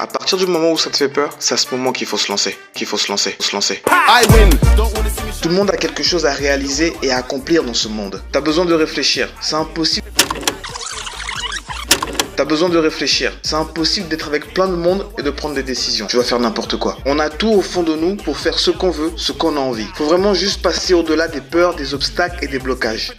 À partir du moment où ça te fait peur, c'est à ce moment qu'il faut se lancer, qu'il faut se lancer, se lancer. Tout le monde a quelque chose à réaliser et à accomplir dans ce monde. T'as besoin de réfléchir. C'est impossible. T'as besoin de réfléchir. C'est impossible d'être avec plein de monde et de prendre des décisions. Tu vas faire n'importe quoi. On a tout au fond de nous pour faire ce qu'on veut, ce qu'on a envie. Faut vraiment juste passer au-delà des peurs, des obstacles et des blocages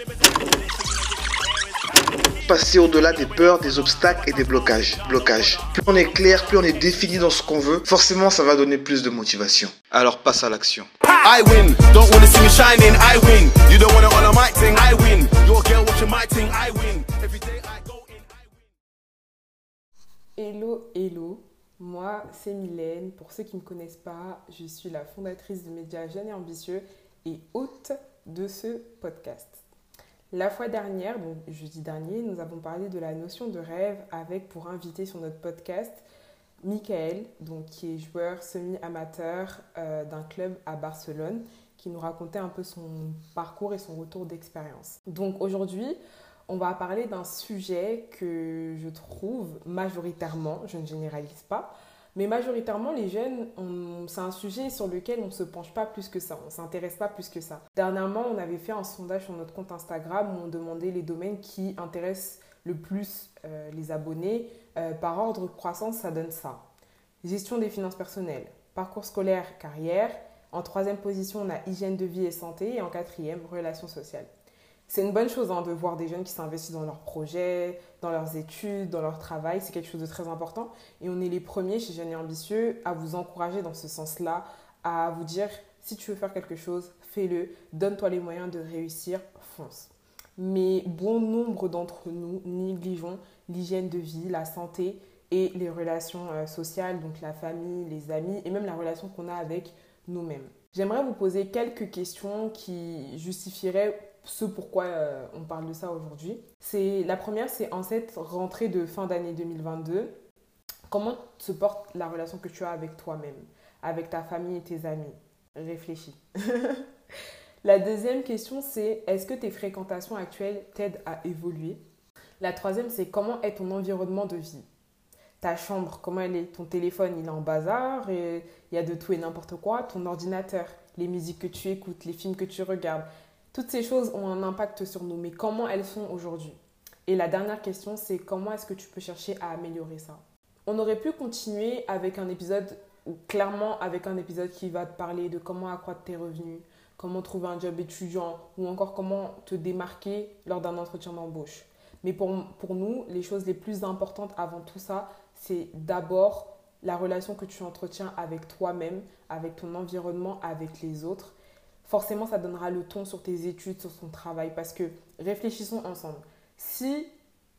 passer au-delà des peurs, des obstacles et des blocages. Blocages. Plus on est clair, plus on est défini dans ce qu'on veut, forcément ça va donner plus de motivation. Alors passe à l'action. I win. Don't wanna see me shining, I win. You don't wanna on a mic thing, I win. Your girl watching my thing, I win. Every day I go in, I win. Hello, hello. Moi, c'est Mylène. Pour ceux qui ne me connaissent pas, je suis la fondatrice de Médias Jeunes et Ambitieux et hôte de ce podcast. La fois dernière, donc jeudi dernier, nous avons parlé de la notion de rêve avec pour inviter sur notre podcast Michael, donc qui est joueur semi-amateur euh, d'un club à Barcelone, qui nous racontait un peu son parcours et son retour d'expérience. Donc aujourd'hui, on va parler d'un sujet que je trouve majoritairement, je ne généralise pas, mais majoritairement, les jeunes, c'est un sujet sur lequel on ne se penche pas plus que ça, on ne s'intéresse pas plus que ça. Dernièrement, on avait fait un sondage sur notre compte Instagram où on demandait les domaines qui intéressent le plus euh, les abonnés. Euh, par ordre croissance, ça donne ça. Gestion des finances personnelles, parcours scolaire, carrière. En troisième position, on a hygiène de vie et santé. Et en quatrième, relations sociales c'est une bonne chose hein, de voir des jeunes qui s'investissent dans leurs projets, dans leurs études, dans leur travail. C'est quelque chose de très important. Et on est les premiers chez Jeunes et Ambitieux à vous encourager dans ce sens-là, à vous dire si tu veux faire quelque chose, fais-le, donne-toi les moyens de réussir, fonce. Mais bon nombre d'entre nous négligeons l'hygiène de vie, la santé et les relations euh, sociales, donc la famille, les amis et même la relation qu'on a avec nous-mêmes. J'aimerais vous poser quelques questions qui justifieraient ce pourquoi euh, on parle de ça aujourd'hui. C'est la première, c'est en cette rentrée de fin d'année 2022, comment se porte la relation que tu as avec toi-même, avec ta famille et tes amis? Réfléchis. la deuxième question, c'est est-ce que tes fréquentations actuelles t'aident à évoluer? La troisième, c'est comment est ton environnement de vie? Ta chambre, comment elle est? Ton téléphone, il est en bazar, il y a de tout et n'importe quoi. Ton ordinateur, les musiques que tu écoutes, les films que tu regardes, toutes ces choses ont un impact sur nous, mais comment elles sont aujourd'hui? Et la dernière question, c'est comment est-ce que tu peux chercher à améliorer ça? On aurait pu continuer avec un épisode, ou clairement avec un épisode qui va te parler de comment accroître tes revenus, comment trouver un job étudiant, ou encore comment te démarquer lors d'un entretien d'embauche. Mais pour, pour nous, les choses les plus importantes avant tout ça, c'est d'abord la relation que tu entretiens avec toi-même, avec ton environnement, avec les autres forcément ça donnera le ton sur tes études, sur ton travail. Parce que réfléchissons ensemble. Si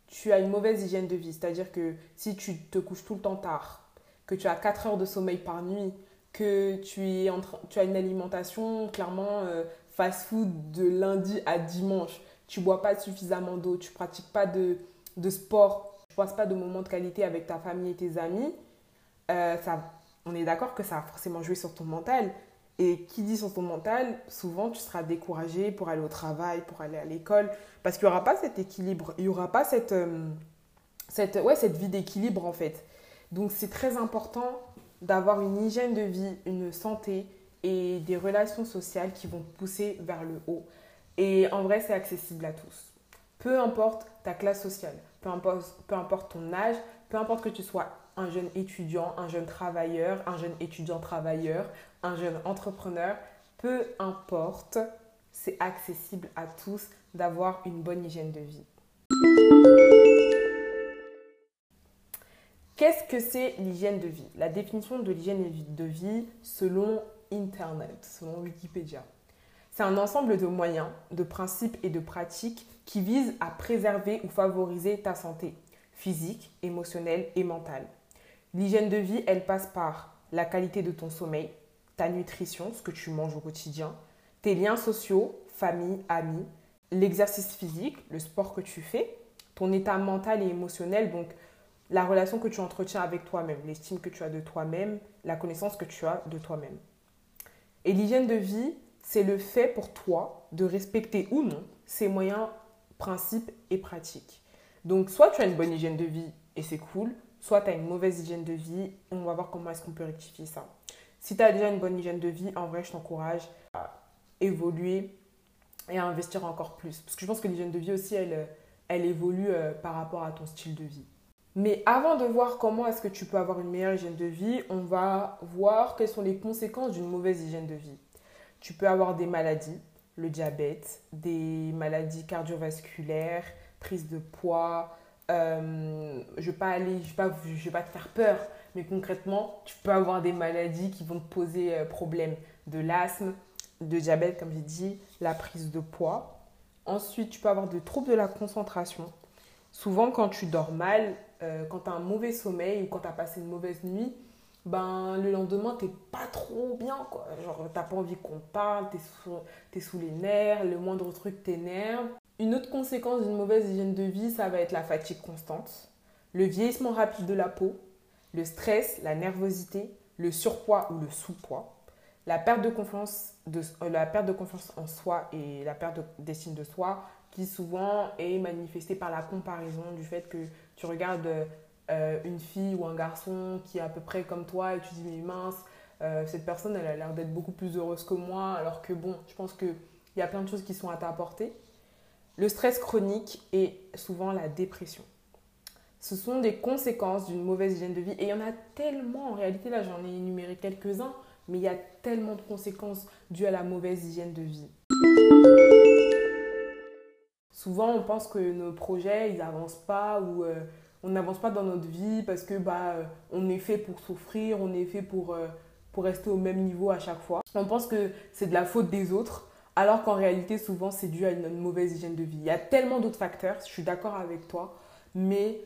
tu as une mauvaise hygiène de vie, c'est-à-dire que si tu te couches tout le temps tard, que tu as 4 heures de sommeil par nuit, que tu, es as une alimentation clairement euh, fast-food de lundi à dimanche, tu bois pas suffisamment d'eau, tu pratiques pas de, de sport, tu passes pas de moments de qualité avec ta famille et tes amis, euh, ça, on est d'accord que ça a forcément joué sur ton mental. Et qui dit sur ton mental, souvent tu seras découragé pour aller au travail, pour aller à l'école, parce qu'il n'y aura pas cet équilibre, il n'y aura pas cette, euh, cette, ouais, cette vie d'équilibre en fait. Donc c'est très important d'avoir une hygiène de vie, une santé et des relations sociales qui vont pousser vers le haut. Et en vrai, c'est accessible à tous. Peu importe ta classe sociale, peu importe, peu importe ton âge, peu importe que tu sois un jeune étudiant, un jeune travailleur, un jeune étudiant travailleur, un jeune entrepreneur, peu importe, c'est accessible à tous d'avoir une bonne hygiène de vie. Qu'est-ce que c'est l'hygiène de vie? La définition de l'hygiène de vie selon Internet, selon Wikipédia. C'est un ensemble de moyens, de principes et de pratiques qui visent à préserver ou favoriser ta santé physique, émotionnelle et mentale. L'hygiène de vie, elle passe par la qualité de ton sommeil, ta nutrition, ce que tu manges au quotidien, tes liens sociaux, famille, amis, l'exercice physique, le sport que tu fais, ton état mental et émotionnel, donc la relation que tu entretiens avec toi-même, l'estime que tu as de toi-même, la connaissance que tu as de toi-même. Et l'hygiène de vie, c'est le fait pour toi de respecter ou non ces moyens, principes et pratiques. Donc soit tu as une bonne hygiène de vie et c'est cool, soit tu as une mauvaise hygiène de vie on va voir comment est-ce qu'on peut rectifier ça. Si tu as déjà une bonne hygiène de vie, en vrai, je t'encourage à évoluer et à investir encore plus. Parce que je pense que l'hygiène de vie aussi, elle, elle évolue euh, par rapport à ton style de vie. Mais avant de voir comment est-ce que tu peux avoir une meilleure hygiène de vie, on va voir quelles sont les conséquences d'une mauvaise hygiène de vie. Tu peux avoir des maladies, le diabète, des maladies cardiovasculaires, prise de poids. Euh, je ne vais pas aller, je vais pas, je vais pas te faire peur, mais concrètement, tu peux avoir des maladies qui vont te poser euh, problème, de l'asthme, de diabète, comme j'ai dit, la prise de poids. Ensuite, tu peux avoir des troubles de la concentration. Souvent, quand tu dors mal, euh, quand tu as un mauvais sommeil ou quand tu as passé une mauvaise nuit, ben, le lendemain, tu pas trop bien. Quoi. Genre, tu pas envie qu'on parle, tu es, sous les nerfs, le moindre truc t'énerve. Une autre conséquence d'une mauvaise hygiène de vie, ça va être la fatigue constante, le vieillissement rapide de la peau, le stress, la nervosité, le surpoids ou le sous-poids, la perte de confiance, euh, la perte de confiance en soi et la perte d'estime de soi, qui souvent est manifestée par la comparaison du fait que tu regardes euh, une fille ou un garçon qui est à peu près comme toi et tu dis mais mince, euh, cette personne elle a l'air d'être beaucoup plus heureuse que moi alors que bon, je pense qu'il y a plein de choses qui sont à ta portée. Le stress chronique et souvent la dépression. Ce sont des conséquences d'une mauvaise hygiène de vie et il y en a tellement en réalité, là j'en ai énuméré quelques-uns, mais il y a tellement de conséquences dues à la mauvaise hygiène de vie. Souvent, on pense que nos projets, ils n'avancent pas ou euh, on n'avance pas dans notre vie parce que bah, euh, on est fait pour souffrir, on est fait euh, pour rester au même niveau à chaque fois. On pense que c'est de la faute des autres, alors qu'en réalité, souvent, c'est dû à une, mauvaise hygiène de vie. Il y a tellement d'autres facteurs, je suis d'accord avec toi, mais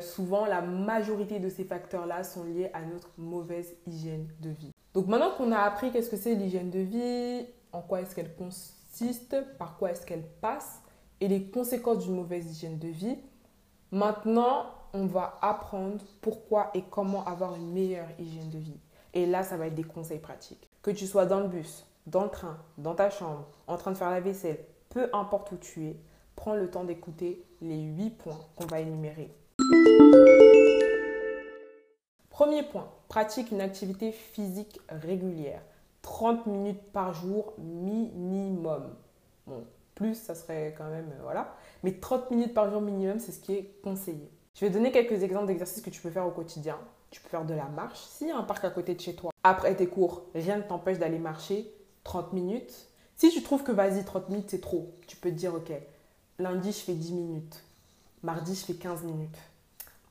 souvent, la majorité de ces facteurs-là sont liés à notre mauvaise hygiène de vie. Donc maintenant qu'on a appris qu'est-ce que c'est l'hygiène de vie, en quoi est-ce qu'elle consiste, par quoi est-ce qu'elle passe, et les conséquences d'une mauvaise hygiène de vie, maintenant on va apprendre pourquoi et comment avoir une meilleure hygiène de vie. Et là, ça va être des conseils pratiques. Que tu sois dans le bus, dans le train, dans ta chambre, en train de faire la vaisselle, peu importe où tu es, prends le temps d'écouter les 8 points qu'on va énumérer. Premier point, pratique une activité physique régulière. 30 minutes par jour minimum. Bon, plus, ça serait quand même, euh, voilà. Mais 30 minutes par jour minimum, c'est ce qui est conseillé. Je vais donner quelques exemples d'exercices que tu peux faire au quotidien. Tu peux faire de la marche. S'il y a un parc à côté de chez toi, après tes cours, rien ne t'empêche d'aller marcher 30 minutes. Si tu trouves que vas-y, 30 minutes, c'est trop, tu peux te dire, ok, lundi, je fais 10 minutes. Mardi, je fais 15 minutes.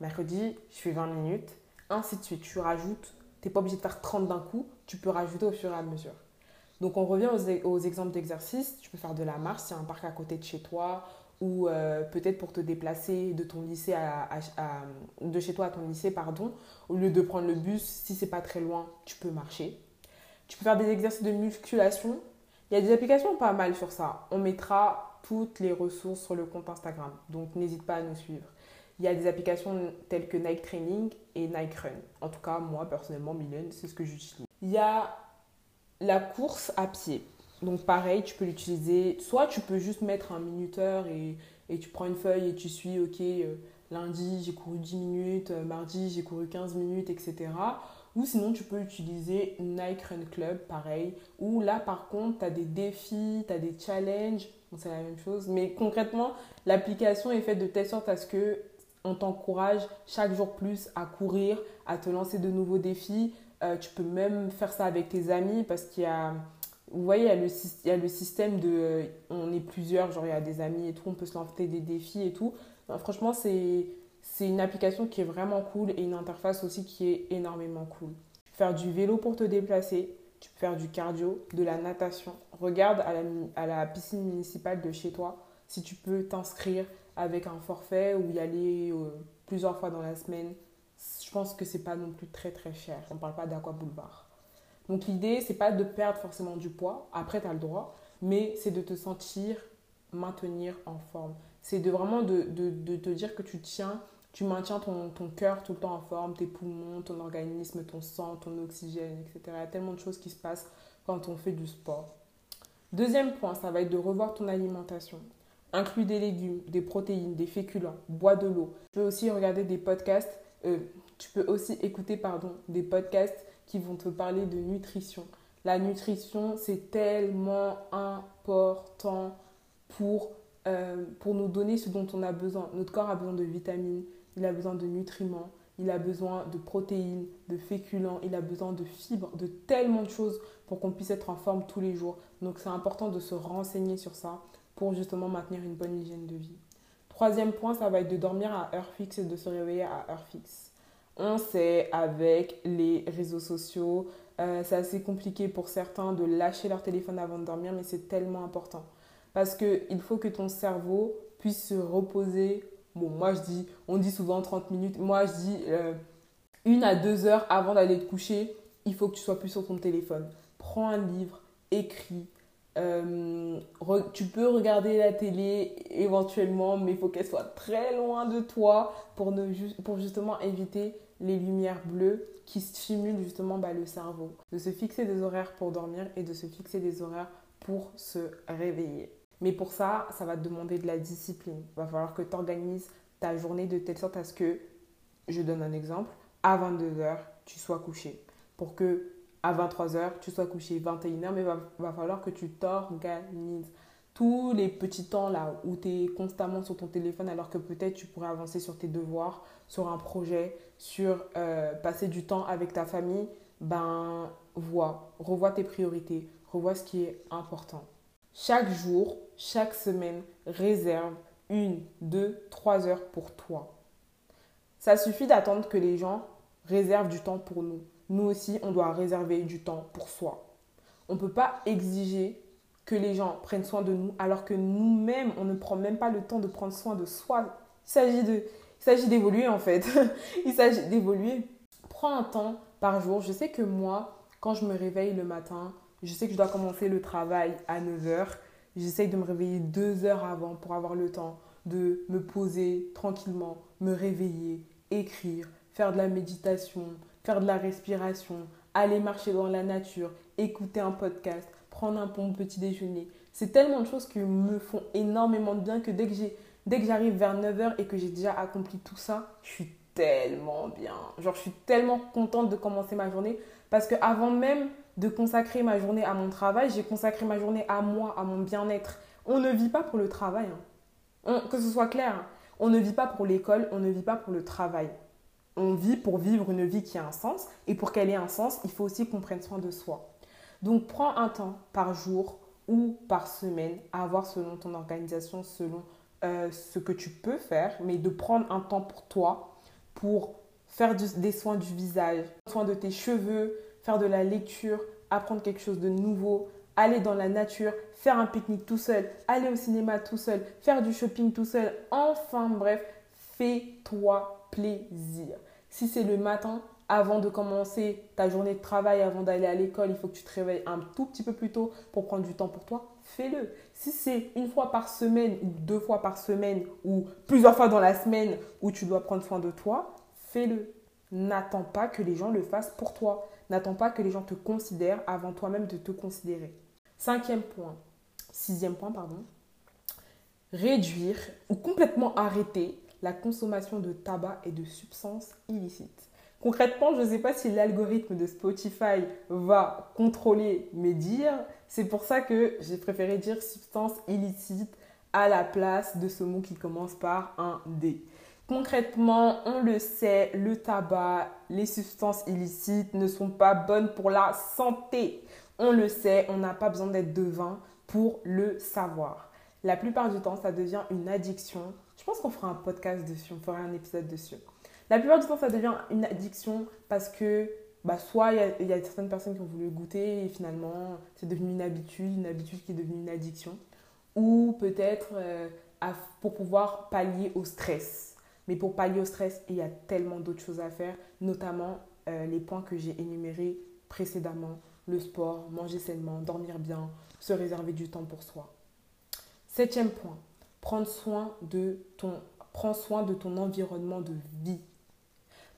Mercredi, je fais 20 minutes ainsi de suite. Tu rajoutes, tu n'es pas obligé de faire 30 d'un coup, tu peux rajouter au fur et à mesure. Donc on revient aux, exemples d'exercices. Tu peux faire de la marche, s'il y a un parc à côté de chez toi, ou euh, peut-être pour te déplacer de ton lycée de chez toi à ton lycée, pardon, au lieu de prendre le bus, si c'est pas très loin, tu peux marcher. Tu peux faire des exercices de musculation. Il y a des applications pas mal sur ça. On mettra toutes les ressources sur le compte Instagram, donc n'hésite pas à nous suivre. Il y a des applications telles que Nike Training et Nike Run. En tout cas, moi, personnellement, Mylène, c'est ce que j'utilise. Il y a la course à pied. Donc pareil, tu peux l'utiliser. Soit tu peux juste mettre un minuteur et, et, tu prends une feuille et tu suis, ok, euh, lundi j'ai couru 10 minutes, euh, mardi j'ai couru 15 minutes, etc. Ou sinon tu peux utiliser Nike Run Club, pareil. Ou là par contre, tu as des défis, tu as des challenges. c'est la même chose. Mais concrètement, l'application est faite de telle sorte à ce que on t'encourage chaque jour plus à courir, à te lancer de nouveaux défis. Euh, tu peux même faire ça avec tes amis parce qu'il y a, vous voyez, il y a le, il y a le système de, euh, on est plusieurs, genre il y a des amis et tout, on peut se lancer des défis et tout. franchement, c'est, c'est une application qui est vraiment cool et une interface aussi qui est énormément cool. Faire du vélo pour te déplacer, tu peux faire du cardio, de la natation. Regarde à la, à la piscine municipale de chez toi si tu peux t'inscrire avec un forfait ou y aller euh, plusieurs fois dans la semaine, je pense que c'est pas non plus très très cher. On ne parle pas d'Aqua Boulevard. Donc l'idée, c'est pas de perdre forcément du poids, après tu as le droit, mais c'est de te sentir maintenir en forme. C'est de vraiment de, de, de, te dire que tu tiens, tu maintiens ton, ton cœur tout le temps en forme, tes poumons, ton organisme, ton sang, ton oxygène, etc. Il y a tellement de choses qui se passent quand on fait du sport. Deuxième point, ça va être de revoir ton alimentation. Inclus des légumes, des protéines, des féculents, bois de l'eau. Tu peux aussi regarder des podcasts euh, tu peux aussi écouter pardon, des podcasts qui vont te parler de nutrition. La nutrition, c'est tellement important pour, euh, pour nous donner ce dont on a besoin. Notre corps a besoin de vitamines, il a besoin de nutriments, il a besoin de protéines, de féculents, il a besoin de fibres, de tellement de choses pour qu'on puisse être en forme tous les jours. Donc c'est important de se renseigner sur ça pour justement maintenir une bonne hygiène de vie. Troisième point, ça va être de dormir à heure fixe et de se réveiller à heure fixe. On sait avec les réseaux sociaux, euh, c'est assez compliqué pour certains de lâcher leur téléphone avant de dormir, mais c'est tellement important. Parce qu'il faut que ton cerveau puisse se reposer. Bon, moi je dis, on dit souvent 30 minutes. Moi je dis euh, une à deux heures avant d'aller te coucher, il faut que tu sois plus sur ton téléphone. Prends un livre, écris, euh, tu peux regarder la télé éventuellement, mais il faut qu'elle soit très loin de toi pour, justement éviter les lumières bleues qui stimulent justement bah, le cerveau. De se fixer des horaires pour dormir et de se fixer des horaires pour se réveiller. Mais pour ça, ça va te demander de la discipline. Il va falloir que tu organises ta journée de telle sorte à ce que, je donne un exemple, à 22h, tu sois couché. Pour que à 23h, tu sois couché 21h, mais va, va, falloir que tu t'organises. Tous les petits temps là où tu es constamment sur ton téléphone alors que peut-être tu pourrais avancer sur tes devoirs, sur un projet, sur euh, passer du temps avec ta famille, ben vois, revois tes priorités, revois ce qui est important. Chaque jour, chaque semaine, réserve une, deux, trois heures pour toi. Ça suffit d'attendre que les gens réservent du temps pour nous nous aussi, on doit réserver du temps pour soi. On ne peut pas exiger que les gens prennent soin de nous alors que nous-mêmes, on ne prend même pas le temps de prendre soin de soi. Il s'agit d'évoluer en fait. il s'agit d'évoluer. Prends un temps par jour. Je sais que moi, quand je me réveille le matin, je sais que je dois commencer le travail à 9h. J'essaye de me réveiller deux heures avant pour avoir le temps de me poser tranquillement, me réveiller, écrire, faire de la méditation, faire de la respiration, aller marcher dans la nature, écouter un podcast, prendre un bon petit déjeuner. C'est tellement de choses qui me font énormément de bien que dès que dès que j'arrive vers 9h et que j'ai déjà accompli tout ça, je suis tellement bien. Genre je suis tellement contente de commencer ma journée parce que avant même de consacrer ma journée à mon travail, j'ai consacré ma journée à moi, à mon bien-être. On ne vit pas pour le travail. Hein. que ce soit clair, hein. on ne vit pas pour l'école, on ne vit pas pour le travail on vit pour vivre une vie qui a un sens. Et pour qu'elle ait un sens, il faut aussi qu'on prenne soin de soi. Donc prends un temps par jour ou par semaine à avoir selon ton organisation, selon euh, ce que tu peux faire, mais de prendre un temps pour toi, pour faire des soins du visage, soins de tes cheveux, faire de la lecture, apprendre quelque chose de nouveau, aller dans la nature, faire un pique-nique tout seul, aller au cinéma tout seul, faire du shopping tout seul. Enfin bref, fais-toi plaisir. Si c'est le matin, avant de commencer ta journée de travail, avant d'aller à l'école, il faut que tu te réveilles un tout petit peu plus tôt pour prendre du temps pour toi, fais-le. Si c'est une fois par semaine ou deux fois par semaine ou plusieurs fois dans la semaine où tu dois prendre soin de toi, fais-le. N'attends pas que les gens le fassent pour toi. N'attends pas que les gens te considèrent avant toi-même de te considérer. Cinquième point, sixième point, pardon. Réduire ou complètement arrêter la consommation de tabac et de substances illicites. Concrètement, je ne sais pas si l'algorithme de Spotify va contrôler mes dires. C'est pour ça que j'ai préféré dire substances illicites à la place de ce mot qui commence par un D. Concrètement, on le sait, le tabac, les substances illicites ne sont pas bonnes pour la santé. On le sait, on n'a pas besoin d'être devin pour le savoir. La plupart du temps, ça devient une addiction je pense qu'on fera un podcast dessus, on fera un épisode dessus. La plupart du temps, ça devient une addiction parce que bah, soit il y, a certaines personnes qui ont voulu goûter et finalement c'est devenu une habitude, une habitude qui est devenue une addiction. Ou peut-être euh, pour pouvoir pallier au stress. Mais pour pallier au stress, il y a tellement d'autres choses à faire, notamment euh, les points que j'ai énumérés précédemment. Le sport, manger sainement, dormir bien, se réserver du temps pour soi. Septième point, prendre prends soin de ton environnement de vie.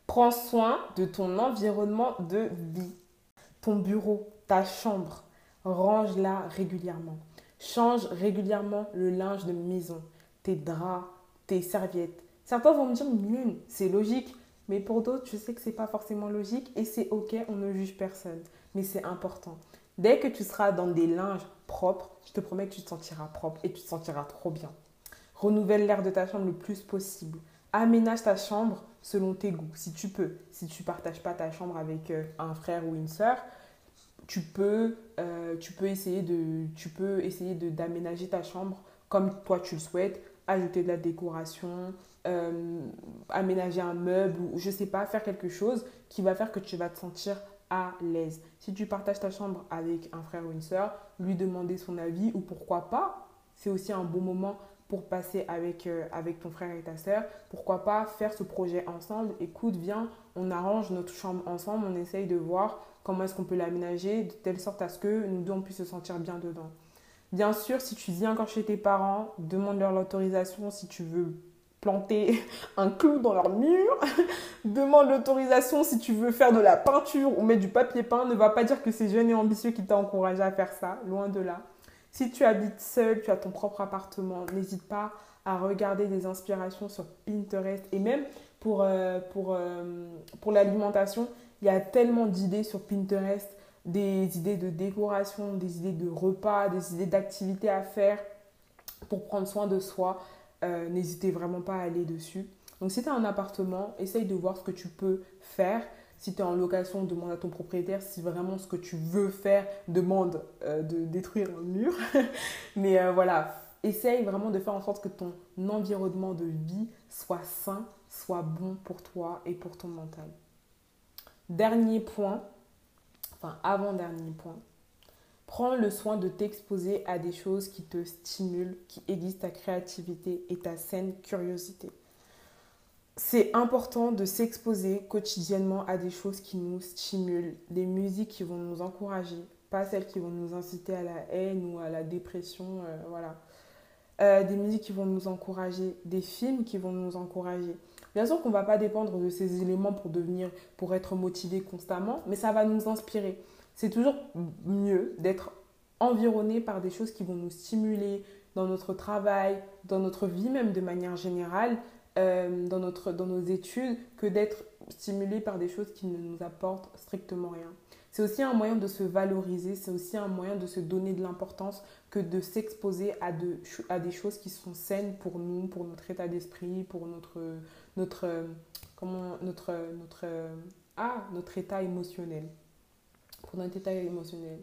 Prends soin de ton environnement de vie. Ton bureau, ta chambre, range-la régulièrement. Change régulièrement le linge de maison, tes draps, tes serviettes. Certains vont me dire, c'est logique, Mais pour d'autres, je sais que c'est pas forcément logique et c'est ok, on ne juge personne. Mais c'est important. Dès que tu seras dans des linges propres, je te promets que tu te sentiras propre et tu te sentiras trop bien. Renouvelle l'air de ta chambre le plus possible. Aménage ta chambre selon tes goûts, si tu peux. Si tu ne partages pas ta chambre avec euh, un frère ou une soeur, tu peux, euh, essayer de, tu peux essayer d'aménager ta chambre comme toi tu le souhaites, ajouter de la décoration, euh, aménager un meuble ou je sais pas, faire quelque chose qui va faire que tu vas te sentir à l'aise. Si tu partages ta chambre avec un frère ou une soeur, lui demander son avis ou pourquoi pas, c'est aussi un bon moment pour passer avec, euh, avec ton frère et ta soeur. Pourquoi pas faire ce projet ensemble? Écoute, viens, on arrange notre chambre ensemble, on essaye de voir comment est-ce qu'on peut l'aménager de telle sorte à ce que nous deux, on puisse se sentir bien dedans. Bien sûr, si tu viens encore chez tes parents, demande-leur l'autorisation si tu veux planter un clou dans leur mur. demande l'autorisation si tu veux faire de la peinture ou mettre du papier peint. Ne va pas dire que c'est jeune et ambitieux qui t'a encouragé à faire ça, loin de là. Si tu habites seul, tu as ton propre appartement, n'hésite pas à regarder des inspirations sur Pinterest et même pour, euh, euh, pour l'alimentation, il y a tellement d'idées sur Pinterest, des idées de décoration, des idées de repas, des idées d'activités à faire pour prendre soin de soi. Euh, n'hésitez vraiment pas à aller dessus. Donc si tu as un appartement, essaye de voir ce que tu peux faire. Si tu es en location, demande à ton propriétaire si vraiment ce que tu veux faire demande euh, de détruire un mur. Mais euh, voilà, essaye vraiment de faire en sorte que ton environnement de vie soit sain, soit bon pour toi et pour ton mental. Dernier point, enfin avant-dernier point, prends le soin de t'exposer à des choses qui te stimulent, qui aiguisent ta créativité et ta saine curiosité. C'est important de s'exposer quotidiennement à des choses qui nous stimulent, des musiques qui vont nous encourager, pas celles qui vont nous inciter à la haine ou à la dépression, euh, voilà. Euh, des musiques qui vont nous encourager, des films qui vont nous encourager. Bien sûr qu'on ne va pas dépendre de ces éléments pour devenir, pour être motivé constamment, mais ça va nous inspirer. C'est toujours mieux d'être environné par des choses qui vont nous stimuler dans notre travail, dans notre vie même de manière générale, euh, dans, notre, dans nos études, que d'être stimulé par des choses qui ne nous apportent strictement rien. C'est aussi un moyen de se valoriser, c'est aussi un moyen de se donner de l'importance que de s'exposer à, de, à des choses qui sont saines pour nous, pour notre état d'esprit, pour notre, notre, comment, notre, notre, ah, notre état émotionnel. Pour notre état émotionnel.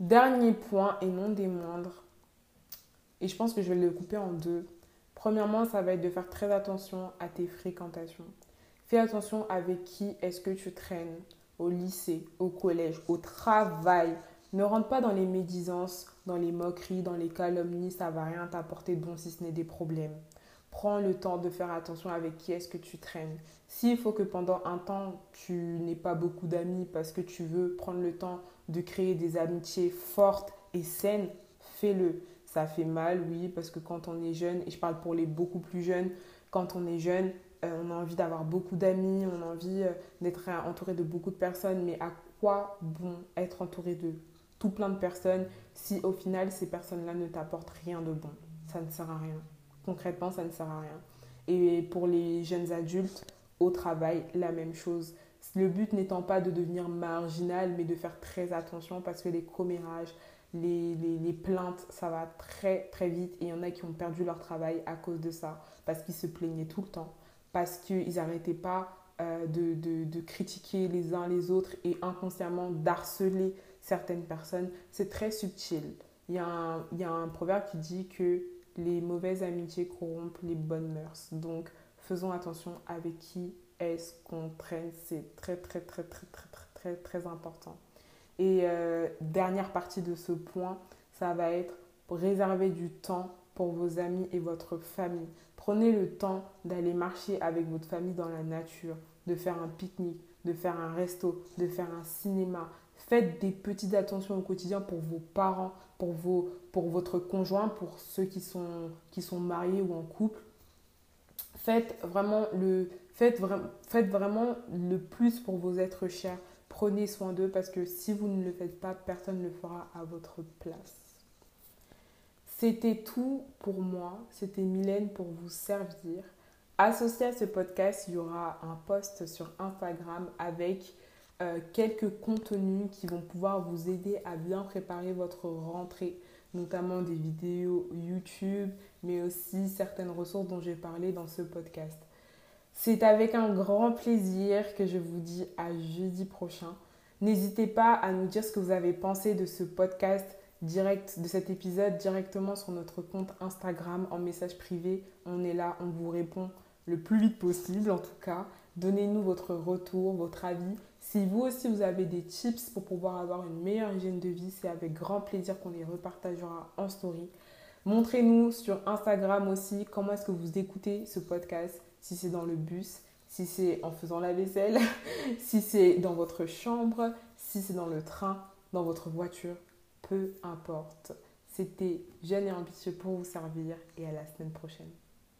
Dernier point et non des moindres, et je pense que je vais le couper en deux. Premièrement, ça va être de faire très attention à tes fréquentations. Fais attention avec qui est-ce que tu traînes au lycée, au collège, au travail. Ne rentre pas dans les médisances, dans les moqueries, dans les calomnies, ça va rien t'apporter de bon si ce n'est des problèmes. Prends le temps de faire attention avec qui est-ce que tu traînes. S'il faut que pendant un temps, tu n'aies pas beaucoup d'amis parce que tu veux prendre le temps de créer des amitiés fortes et saines, fais-le. Ça fait mal, oui, parce que quand on est jeune, et je parle pour les beaucoup plus jeunes, quand on est jeune, euh, on a envie d'avoir beaucoup d'amis, on a envie euh, d'être entouré de beaucoup de personnes, mais à quoi bon être entouré de tout plein de personnes si au final ces personnes-là ne t'apportent rien de bon? Ça ne sert à rien. Concrètement, ça ne sert à rien. Et pour les jeunes adultes, au travail, la même chose. Le but n'étant pas de devenir marginal, mais de faire très attention parce que les commérages, les, les, plaintes, ça va très très vite. Et il y en a qui ont perdu leur travail à cause de ça, parce qu'ils se plaignaient tout le temps, parce qu'ils n'arrêtaient pas euh, de, de, de, critiquer les uns les autres et inconsciemment d'harceler certaines personnes. C'est très subtil. Il y, a il y a un proverbe qui dit que les mauvaises amitiés corrompent les bonnes mœurs. Donc, faisons attention avec qui est-ce qu'on traîne. C'est très, très, très, très, très, très, très, très important. Et euh, dernière partie de ce point, ça va être réserver du temps pour vos amis et votre famille. Prenez le temps d'aller marcher avec votre famille dans la nature, de faire un pique-nique, de faire un resto, de faire un cinéma. Faites des petites attentions au quotidien pour vos parents, pour, vos, pour votre conjoint, pour ceux qui sont, qui sont mariés ou en couple. Faites vraiment, le, faites, faites vraiment le plus pour vos êtres chers. Prenez soin d'eux parce que si vous ne le faites pas, personne ne le fera à votre place. C'était tout pour moi. C'était Mylène pour vous servir. Associé à ce podcast, il y aura un post sur Instagram avec euh, quelques contenus qui vont pouvoir vous aider à bien préparer votre rentrée, notamment des vidéos YouTube, mais aussi certaines ressources dont j'ai parlé dans ce podcast. C'est avec un grand plaisir que je vous dis à jeudi prochain. N'hésitez pas à nous dire ce que vous avez pensé de ce podcast direct, de cet épisode directement sur notre compte Instagram en message privé. On est là, on vous répond le plus vite possible en tout cas. Donnez-nous votre retour, votre avis. Si vous aussi vous avez des tips pour pouvoir avoir une meilleure hygiène de vie, c'est avec grand plaisir qu'on les repartagera en story. Montrez-nous sur Instagram aussi comment est-ce que vous écoutez ce podcast, si c'est dans le bus, si c'est en faisant la vaisselle, si c'est dans votre chambre, si c'est dans le train, dans votre voiture, peu importe. C'était jeune et ambitieux pour vous servir et à la semaine prochaine.